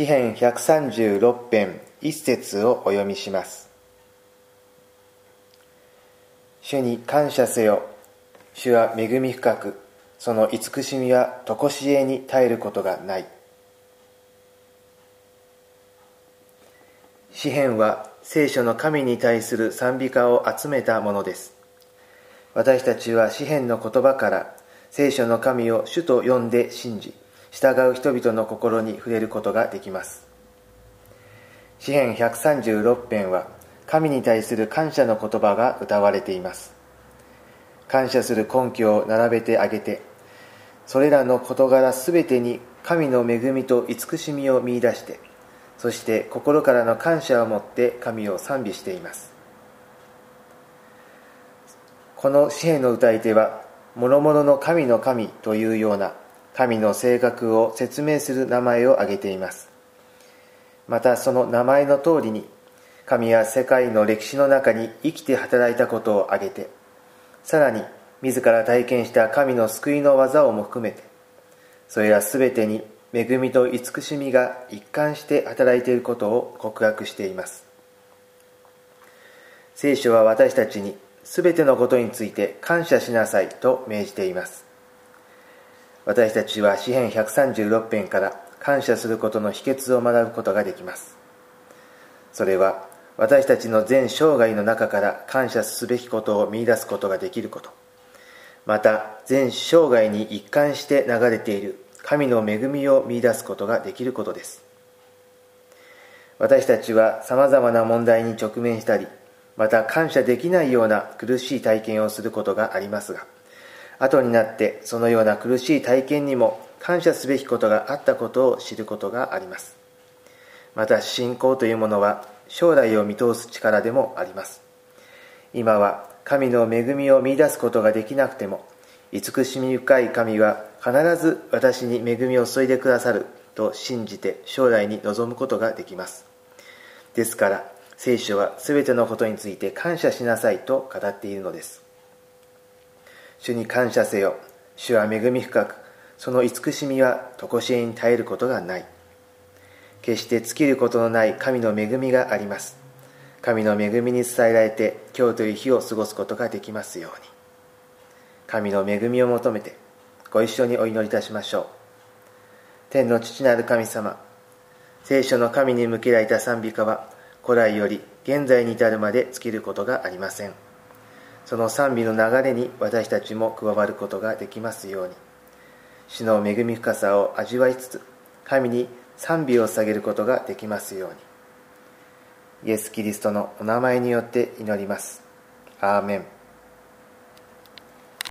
詩編136編一節をお読みします。主に感謝せよ。主は恵み深くその慈しみは常しえに絶えることがない。詩篇は聖書の神に対する賛美歌を集めたものです。私たちは詩篇の言葉から聖書の神を主と呼んで信じ従う人々の心に触れることができます。詩篇136編は神に対する感謝の言葉が歌われています。感謝する根拠を並べてあげてそれらの事柄すべてに神の恵みと慈しみを見いだしてそして心からの感謝を持って神を賛美しています。この詩篇の歌い手は諸々の神の神というような神の性格を説明する名前を挙げています。またその名前の通りに神は世界の歴史の中に生きて働いたことを挙げてさらに自ら体験した神の救いの技をも含めてそれら全てに恵みと慈しみが一貫して働いていることを告白しています。聖書は私たちに全てのことについて感謝しなさいと命じています。私たちは詩編136編から感謝することの秘訣を学ぶことができます。それは私たちの全生涯の中から感謝すべきことを見いだすことができること。また全生涯に一貫して流れている神の恵みを見いだすことができることです。私たちはさまざまな問題に直面したりまた感謝できないような苦しい体験をすることがありますが後になってそのような苦しい体験にも感謝すべきことがあったことを知ることがあります。また信仰というものは将来を見通す力でもあります。今は神の恵みを見いだすことができなくても慈しみ深い神は必ず私に恵みを注いでくださると信じて将来に臨むことができます。ですから聖書は全てのことについて感謝しなさいと語っているのです。主に感謝せよ。主は恵み深くその慈しみは常しえに絶えることがない。決して尽きることのない神の恵みがあります。神の恵みに伝えられて今日という日を過ごすことができますように。神の恵みを求めてご一緒にお祈りいたしましょう。天の父なる神様聖書の神に向けられた賛美歌は古来より現在に至るまで尽きることがありません。その賛美の流れに私たちも加わることができますように。主の恵み深さを味わいつつ神に賛美を下げることができますように。イエス・キリストのお名前によって祈ります。アーメン。